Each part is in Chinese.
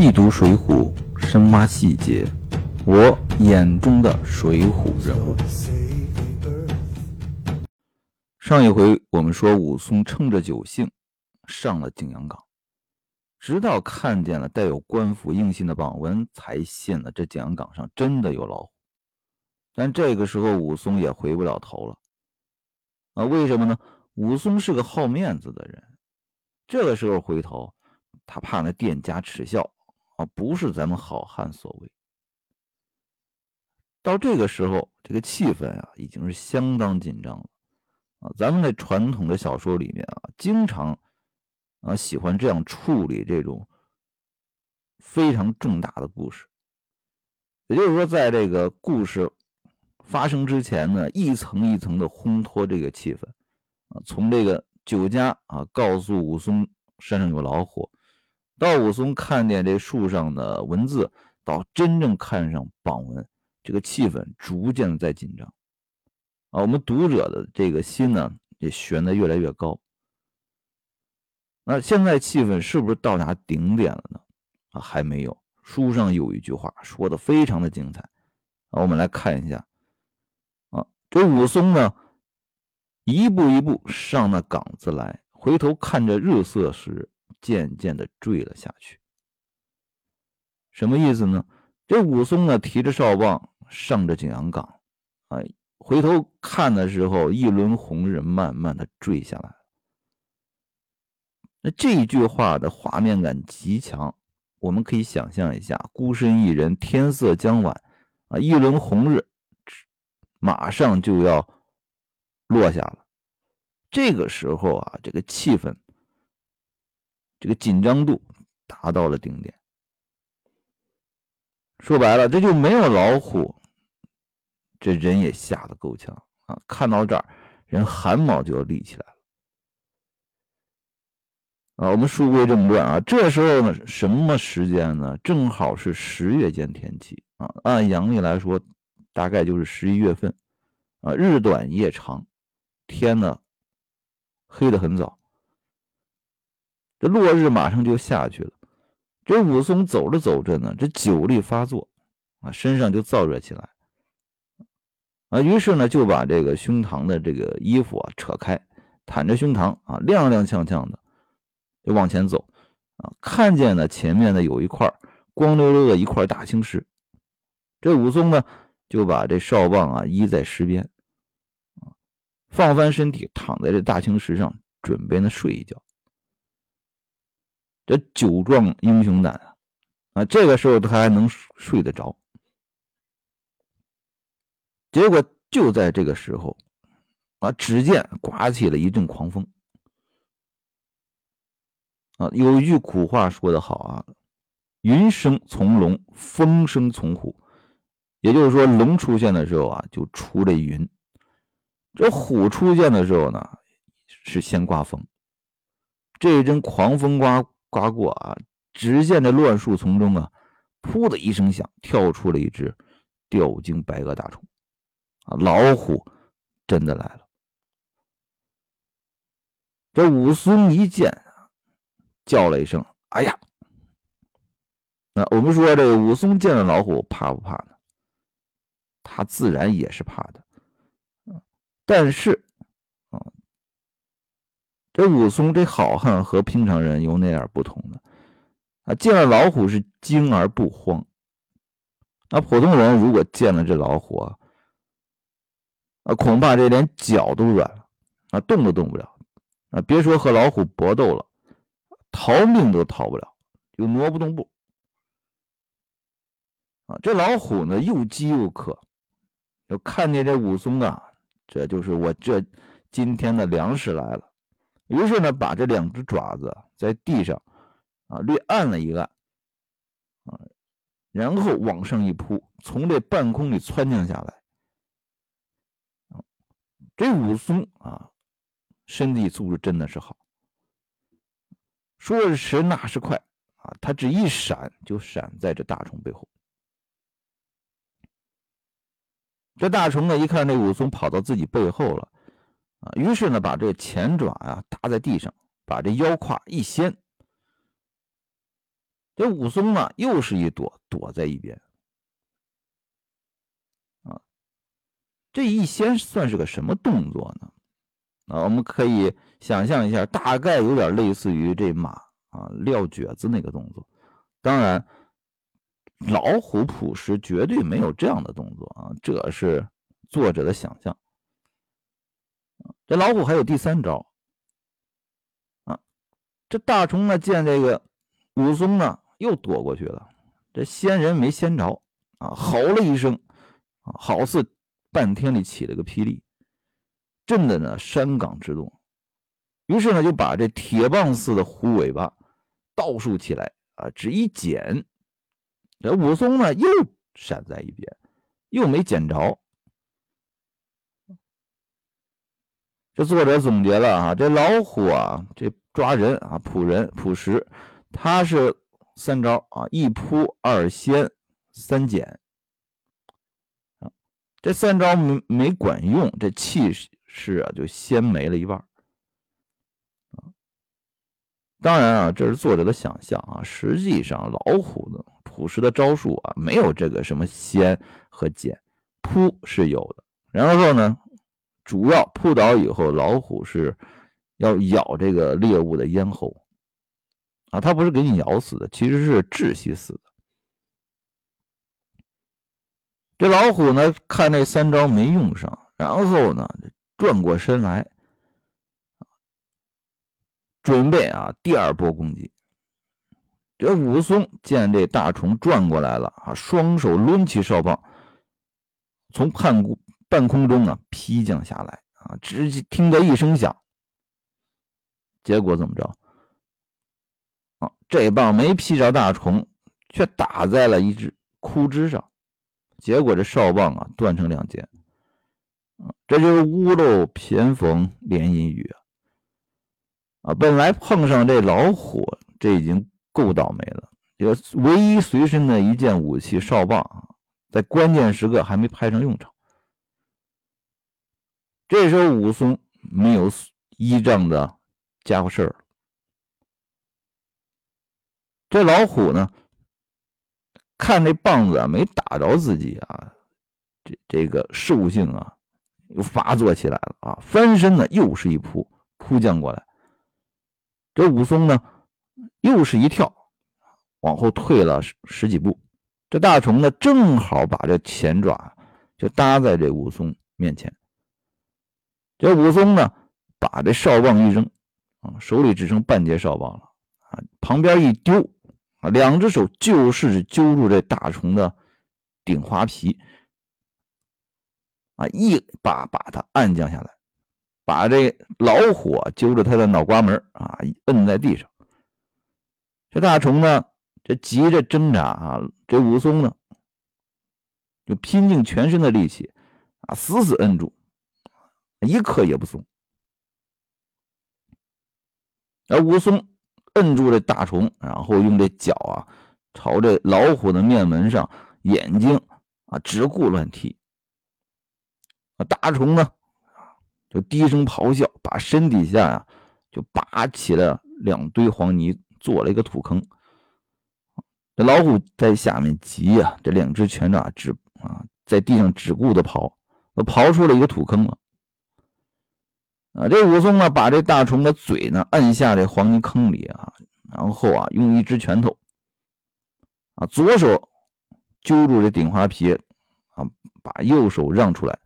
细读《水浒》，深挖细节，我眼中的水浒人物。上一回我们说，武松趁着酒兴上了景阳冈，直到看见了带有官府印信的榜文，才信了这景阳冈上真的有老虎。但这个时候，武松也回不了头了。啊，为什么呢？武松是个好面子的人，这个时候回头。他怕那店家耻笑啊，不是咱们好汉所为。到这个时候，这个气氛啊，已经是相当紧张了啊。咱们在传统的小说里面啊，经常啊喜欢这样处理这种非常重大的故事。也就是说，在这个故事发生之前呢，一层一层的烘托这个气氛啊，从这个酒家啊告诉武松山上有老虎。到武松看见这树上的文字，到真正看上榜文，这个气氛逐渐在紧张啊！我们读者的这个心呢，也悬得越来越高。那现在气氛是不是到达顶点了呢？啊，还没有。书上有一句话说的非常的精彩啊，我们来看一下啊，这武松呢，一步一步上那岗子来，回头看着日色时。渐渐的坠了下去，什么意思呢？这武松呢，提着哨棒上着景阳冈，啊，回头看的时候，一轮红日慢慢的坠下来。那这一句话的画面感极强，我们可以想象一下，孤身一人，天色将晚，啊，一轮红日马上就要落下了。这个时候啊，这个气氛。这个紧张度达到了顶点。说白了，这就没有老虎，这人也吓得够呛啊！看到这儿，人汗毛就要立起来了。啊，我们书归正传啊，这时候呢，什么时间呢？正好是十月间天气啊，按阳历来说，大概就是十一月份啊，日短夜长，天呢黑的很早。这落日马上就下去了，这武松走着走着呢，这酒力发作，啊，身上就燥热起来，啊，于是呢就把这个胸膛的这个衣服啊扯开，袒着胸膛啊，踉踉跄跄的就往前走，啊，看见呢前面呢有一块光溜溜的一块大青石，这武松呢就把这哨棒啊依在石边，啊，放翻身体躺在这大青石上，准备呢睡一觉。这酒壮英雄胆啊！啊，这个时候他还能睡得着。结果就在这个时候，啊，只见刮起了一阵狂风。啊，有一句古话说得好啊：“云生从龙，风生从虎。”也就是说，龙出现的时候啊，就出了云；这虎出现的时候呢，是先刮风。这一阵狂风刮。刮过啊！只见这乱树丛中啊，噗的一声响，跳出了一只吊睛白额大虫啊！老虎真的来了。这武松一见，叫了一声：“哎呀！”那我们说，这武松见了老虎怕不怕呢？他自然也是怕的。但是。这武松这好汉和平常人有哪点不同呢？啊，见了老虎是惊而不慌。那普通人如果见了这老虎啊，啊，恐怕这连脚都软了，啊，动都动不了，啊，别说和老虎搏斗了，逃命都逃不了，就挪不动步。啊，这老虎呢又饥又渴，就看见这武松啊，这就是我这今天的粮食来了。于是呢，把这两只爪子在地上啊略按了一按，啊，然后往上一扑，从这半空里窜降下来。这武松啊，身体素质真的是好，说时迟，那时快啊，他只一闪就闪在这大虫背后。这大虫呢，一看这武松跑到自己背后了。啊，于是呢，把这前爪啊搭在地上，把这腰胯一掀，这武松呢，又是一躲，躲在一边。啊，这一掀算是个什么动作呢？啊，我们可以想象一下，大概有点类似于这马啊撂蹶子那个动作。当然，老虎朴实绝对没有这样的动作啊，这是作者的想象。这老虎还有第三招。啊，这大虫呢见这个武松呢又躲过去了，这仙人没仙着啊，吼了一声啊，好似半天里起了个霹雳。震的呢山岗之动，于是呢就把这铁棒似的虎尾巴倒竖起来啊，只一剪，这武松呢又闪在一边，又没捡着。这作者总结了啊，这老虎啊，这抓人啊，扑人扑食，他是三招啊，一扑二掀三剪啊，这三招没没管用，这气势。啊，就先没了一半当然啊，这是作者的想象啊。实际上，老虎的朴实的招数啊，没有这个什么掀和剪，扑是有的。然后呢，主要扑倒以后，老虎是要咬这个猎物的咽喉啊，它不是给你咬死的，其实是窒息死的。这老虎呢，看那三招没用上，然后呢。转过身来，准备啊第二波攻击。这武松见这大虫转过来了啊，双手抡起哨棒，从半空半空中啊劈降下来啊，直接听得一声响，结果怎么着？啊，这棒没劈着大虫，却打在了一只枯枝上，结果这哨棒啊断成两截。这就是屋漏偏逢连阴雨啊！啊，本来碰上这老虎，这已经够倒霉了。这个唯一随身的一件武器哨棒啊，在关键时刻还没派上用场。这时候武松没有依仗的家伙事儿，这老虎呢，看这棒子啊没打着自己啊，这这个兽性啊。又发作起来了啊！翻身呢，又是一扑扑将过来。这武松呢，又是一跳，往后退了十十几步。这大虫呢，正好把这前爪就搭在这武松面前。这武松呢，把这哨棒一扔啊，手里只剩半截哨棒了啊，旁边一丢啊，两只手就是揪住这大虫的顶花皮。啊！一把把他按降下来，把这老虎揪着他的脑瓜门啊，摁在地上。这大虫呢，这急着挣扎啊，这武松呢，就拼尽全身的力气啊，死死摁住，一刻也不松。而武松摁住这大虫，然后用这脚啊，朝着老虎的面门上、眼睛啊，直顾乱踢。大虫呢，就低声咆哮，把身底下呀就拔起了两堆黄泥，做了一个土坑。这老虎在下面急呀，这两只拳爪只啊在地上只顾着刨，刨出了一个土坑了。啊，这武松呢，把这大虫的嘴呢按下这黄泥坑里啊，然后啊用一只拳头啊左手揪住这顶花皮啊，把右手让出来。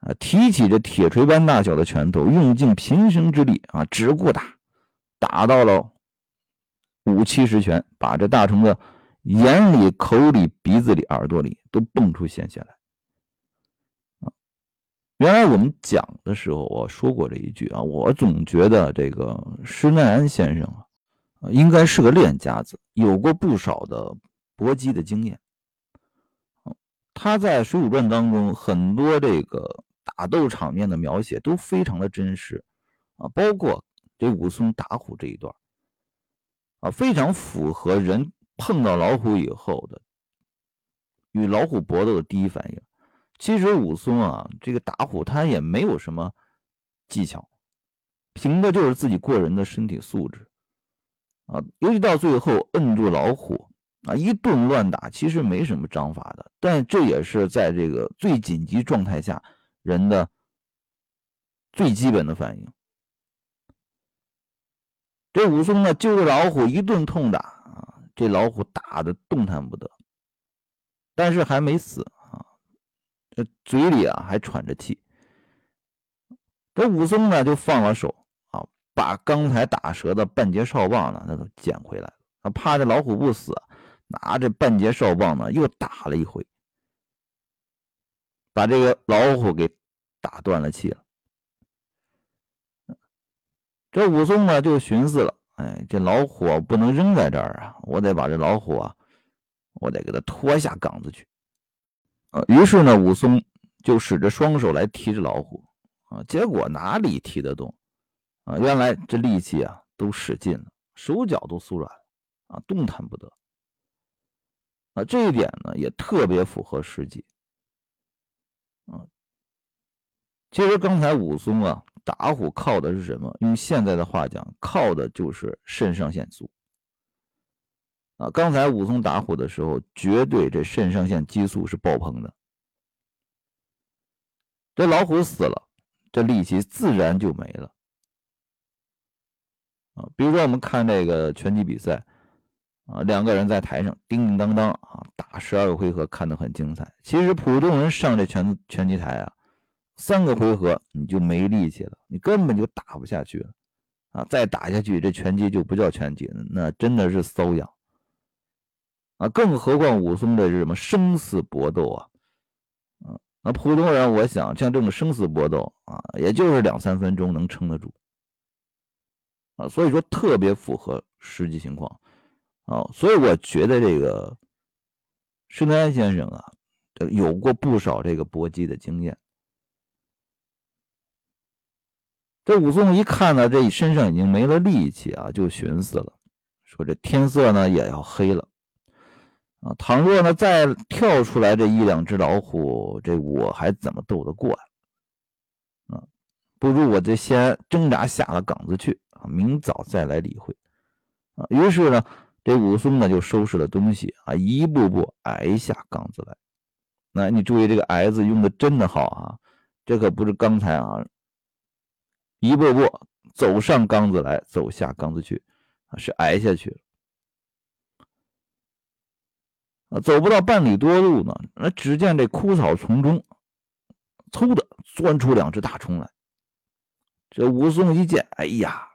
啊！提起这铁锤般大小的拳头，用尽平生之力啊，只顾打，打到了五七十拳，把这大虫的眼里、口里、鼻子里、耳朵里都蹦出鲜血来。原来我们讲的时候，我说过这一句啊，我总觉得这个施耐庵先生啊，应该是个练家子，有过不少的搏击的经验。他在《水浒传》当中很多这个。打斗场面的描写都非常的真实啊，包括这武松打虎这一段啊，非常符合人碰到老虎以后的与老虎搏斗的第一反应。其实武松啊，这个打虎他也没有什么技巧，凭的就是自己过人的身体素质啊，尤其到最后摁住老虎啊，一顿乱打，其实没什么章法的，但这也是在这个最紧急状态下人的最基本的反应。这武松呢，揪着老虎一顿痛打啊，这老虎打的动弹不得，但是还没死，这嘴里啊还喘着气。这武松呢就放了手啊，把刚才打折的半截哨棒呢，那都捡回来了。啊，怕这老虎不死，拿着半截哨棒呢又打了一回，把这个老虎给打断了气了。这武松呢就寻思了，哎，这老虎不能扔在这儿啊，我得把这老虎啊，我得给他拖下岗子去。啊，于是呢，武松就使着双手来提着老虎。啊，结果哪里提得动？啊，原来这力气啊都使尽了，手脚都酥软，啊，动弹不得。啊，这一点呢也特别符合实际。啊，其实刚才武松啊打虎靠的是什么？用现在的话讲，靠的就是肾上腺素。啊，刚才武松打虎的时候，绝对这肾上腺激素是爆棚的。这老虎死了。这力气自然就没了啊！比如说，我们看这个拳击比赛啊，两个人在台上叮叮当当啊，打十二个回合，看得很精彩。其实普通人上这拳拳击台啊，三个回合你就没力气了，你根本就打不下去了啊！再打下去，这拳击就不叫拳击了，那真的是瘙痒啊！更何况武松这是什么生死搏斗啊！那普通人，我想像这种生死搏斗啊，也就是两三分钟能撑得住啊，所以说特别符合实际情况啊，所以我觉得这个施耐庵先生啊，有过不少这个搏击的经验。这武松一看呢，这身上已经没了力气啊，就寻思了，说这天色呢也要黑了。啊，倘若呢再跳出来这一两只老虎，这我还怎么斗得过呀？啊，不如我这先挣扎下了岗子去啊，明早再来理会。啊，于是呢，这武松呢就收拾了东西啊，一步步挨下岗子来。那你注意这个“挨”字用的真的好啊，这可不是刚才啊，一步步走上岗子来，走下岗子去啊，是挨下去了。啊，走不到半里多路呢，那只见这枯草丛中，嗖的钻出两只大虫来。这武松一见，哎呀，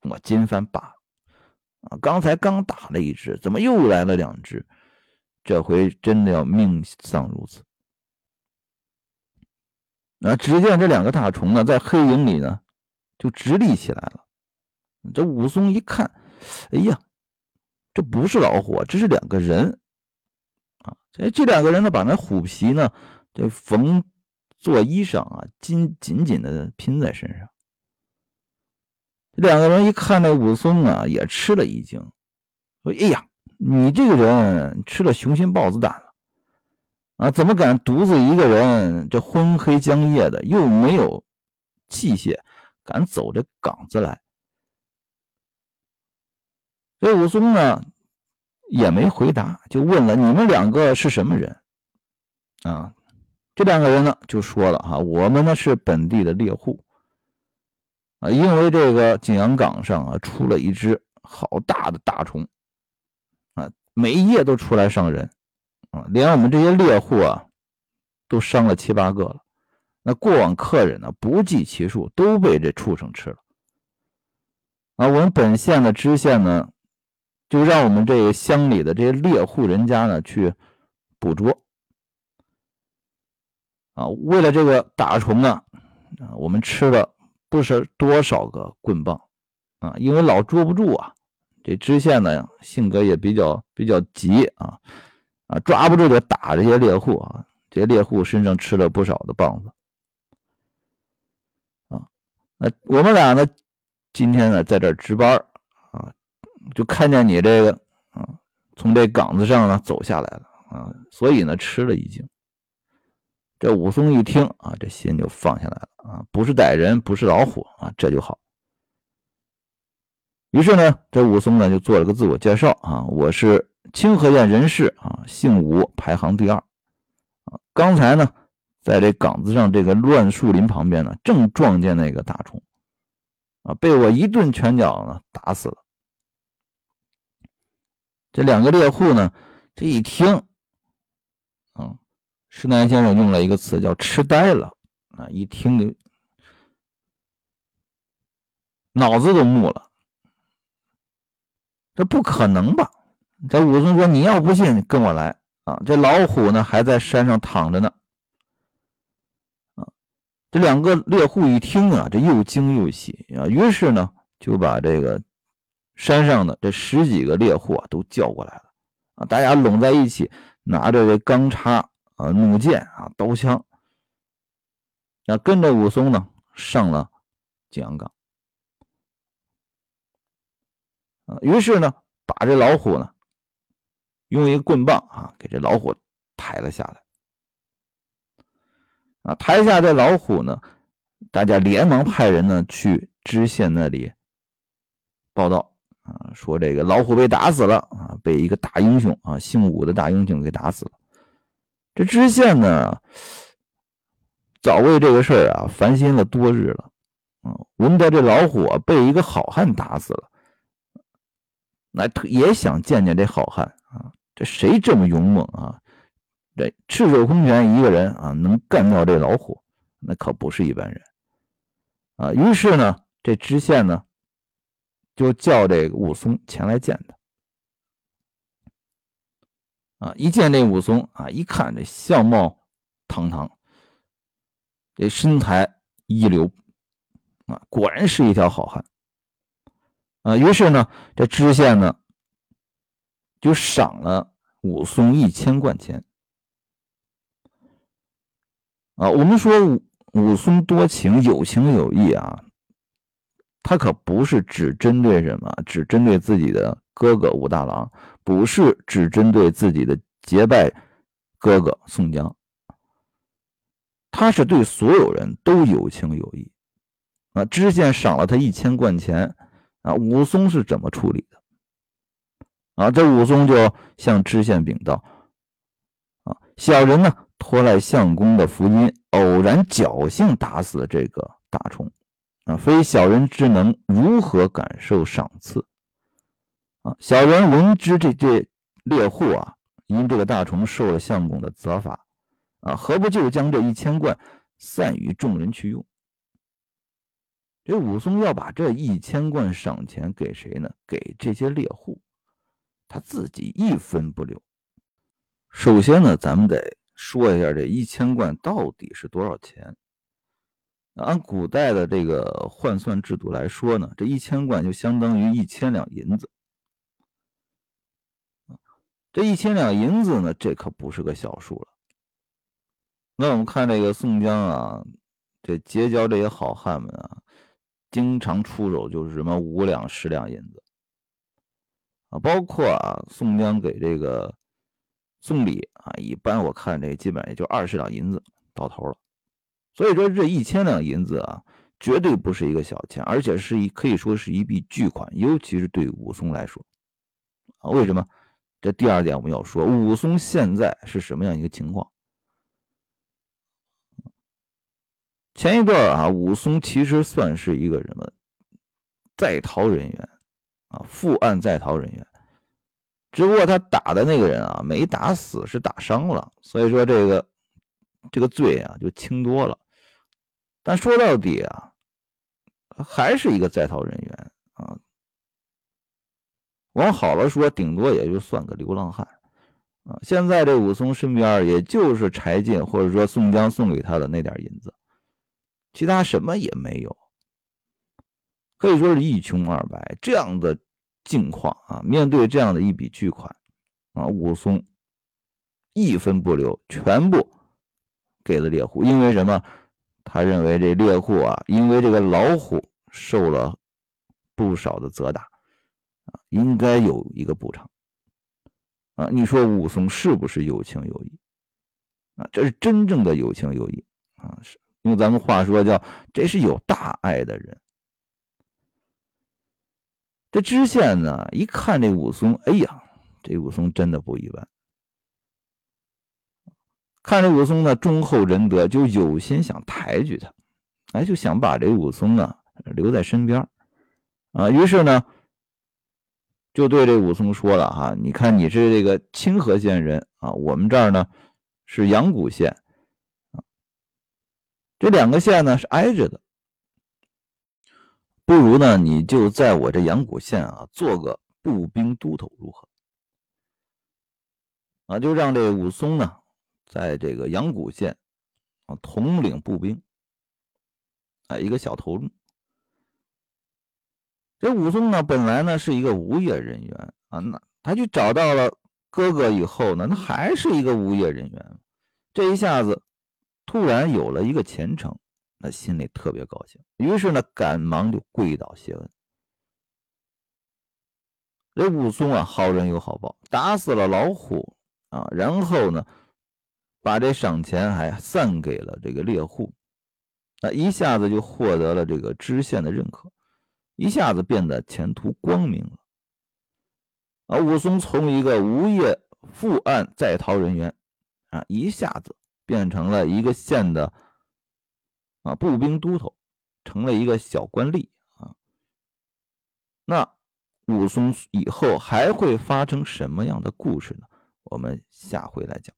我金翻罢了！啊，刚才刚打了一只，怎么又来了两只？这回真的要命丧如此。那只见这两个大虫呢，在黑影里呢，就直立起来了。这武松一看，哎呀，这不是老虎，这是两个人。哎，这两个人呢，把那虎皮呢，这缝做衣裳啊，紧紧紧的拼在身上。这两个人一看那武松啊，也吃了一惊，说：“哎呀，你这个人吃了雄心豹子胆了啊？怎么敢独自一个人这昏黑将夜的，又没有器械，敢走这岗子来？”这武松呢？也没回答，就问了：“你们两个是什么人？”啊，这两个人呢就说了：“哈，我们呢是本地的猎户啊，因为这个景阳冈上啊出了一只好大的大虫啊，每一夜都出来伤人啊，连我们这些猎户啊都伤了七八个了。那过往客人呢不计其数，都被这畜生吃了啊。我们本县的知县呢。”就让我们这个乡里的这些猎户人家呢去捕捉啊，为了这个打虫呢，啊，我们吃了不是多少个棍棒啊，因为老捉不住啊。这知县呢性格也比较比较急啊，啊，抓不住就打这些猎户啊，这些猎户身上吃了不少的棒子啊。那我们俩呢今天呢在这值班。就看见你这个啊，从这岗子上呢走下来了啊，所以呢吃了一惊。这武松一听啊，这心就放下来了啊，不是歹人，不是老虎啊，这就好。于是呢，这武松呢就做了个自我介绍啊，我是清河县人士啊，姓武，排行第二啊。刚才呢，在这岗子上这个乱树林旁边呢，正撞见那个大虫啊，被我一顿拳脚呢打死了。这两个猎户呢，这一听，啊，施南先生用了一个词叫痴呆了啊，一听就脑子都木了。这不可能吧？这武松说：“你要不信，跟我来啊！这老虎呢，还在山上躺着呢。”，这两个猎户一听啊，这又惊又喜啊，于是呢，就把这个山上的这十几个猎户啊都叫过来了啊，大家拢在一起，拿着这钢叉啊、弩箭啊、刀枪，啊，跟着武松呢上了景阳冈。啊，于是呢，把这老虎呢，用一个棍棒啊，给这老虎抬了下来。啊，抬下这老虎呢，大家连忙派人呢去知县那里报道啊，说这个老虎被打死了啊，被一个大英雄啊，姓武的大英雄给打死了。这知县呢，早为这个事儿啊烦心了多日了，啊，闻得这老虎啊被一个好汉打死了。那也想见见这好汉啊！这谁这么勇猛啊？这赤手空拳一个人啊，能干掉这老虎，那可不是一般人啊！于是呢，这知县呢，就叫这武松前来见他。啊，一见这武松啊，一看这相貌堂堂，这身材一流啊，果然是一条好汉。啊，于是呢，这知县呢就赏了武松一千贯钱。啊，我们说武武松多情，有情有义啊，他可不是只针对什么，只针对自己的哥哥武大郎，不是只针对自己的结拜哥哥宋江，他是对所有人都有情有义。啊，知县赏了他一千贯钱。啊，武松是怎么处理的？啊，这武松就向知县禀道：“啊，小人呢托赖相公的福音，偶然侥幸打死了这个大虫，啊，非小人之能，如何感受赏赐？啊，小人闻之这这猎户啊，因这个大虫受了相公的责罚，啊，何不就将这一千贯散与众人去用？”这武松要把这一千贯赏钱给谁呢？给这些猎户，他自己一分不留。首先呢，咱们得说一下这一千贯到底是多少钱。按古代的这个换算制度来说呢，这一千贯就相当于一千两银子。这一千两银子呢，这可不是个小数了。那我们看这个宋江啊，这结交这些好汉们啊。经常出手就是什么五两十两银子啊，包括啊宋江给这个送礼啊，一般我看这基本上也就二十两银子到头了。所以说这一千两银子啊，绝对不是一个小钱，而且是一可以说是一笔巨款，尤其是对武松来说啊。为什么？这第二点我们要说，武松现在是什么样一个情况？前一段啊，武松其实算是一个什么在逃人员啊，负案在逃人员。只不过他打的那个人啊，没打死，是打伤了，所以说这个这个罪啊就轻多了。但说到底啊，还是一个在逃人员啊。往好了说，顶多也就算个流浪汉啊。现在这武松身边也就是柴进或者说宋江送给他的那点银子。其他什么也没有，可以说是一穷二白这样的境况啊！面对这样的一笔巨款啊，武松一分不留，全部给了猎户。因为什么？他认为这猎户啊，因为这个老虎受了不少的责打啊，应该有一个补偿啊！你说武松是不是有情有义啊？这是真正的有情有义啊！是。用咱们话说，叫这是有大爱的人。这知县呢，一看这武松，哎呀，这武松真的不一般。看着武松呢忠厚仁德，就有心想抬举他，哎，就想把这武松啊留在身边啊。于是呢，就对这武松说了哈，你看你是这个清河县人啊，我们这儿呢是阳谷县啊，这两个县呢是挨着的。不如呢，你就在我这阳谷县啊，做个步兵都头如何？啊，就让这武松呢，在这个阳谷县啊，统领步兵，啊，一个小头目。这武松呢，本来呢是一个无业人员啊，那他就找到了哥哥以后呢，那还是一个无业人员，这一下子突然有了一个前程。那心里特别高兴，于是呢，赶忙就跪倒谢恩。这武松啊，好人有好报，打死了老虎啊，然后呢，把这赏钱还散给了这个猎户，那一下子就获得了这个知县的认可，一下子变得前途光明了。啊，武松从一个无业负案在逃人员啊，一下子变成了一个县的。啊，步兵都头成了一个小官吏啊。那武松以后还会发生什么样的故事呢？我们下回来讲。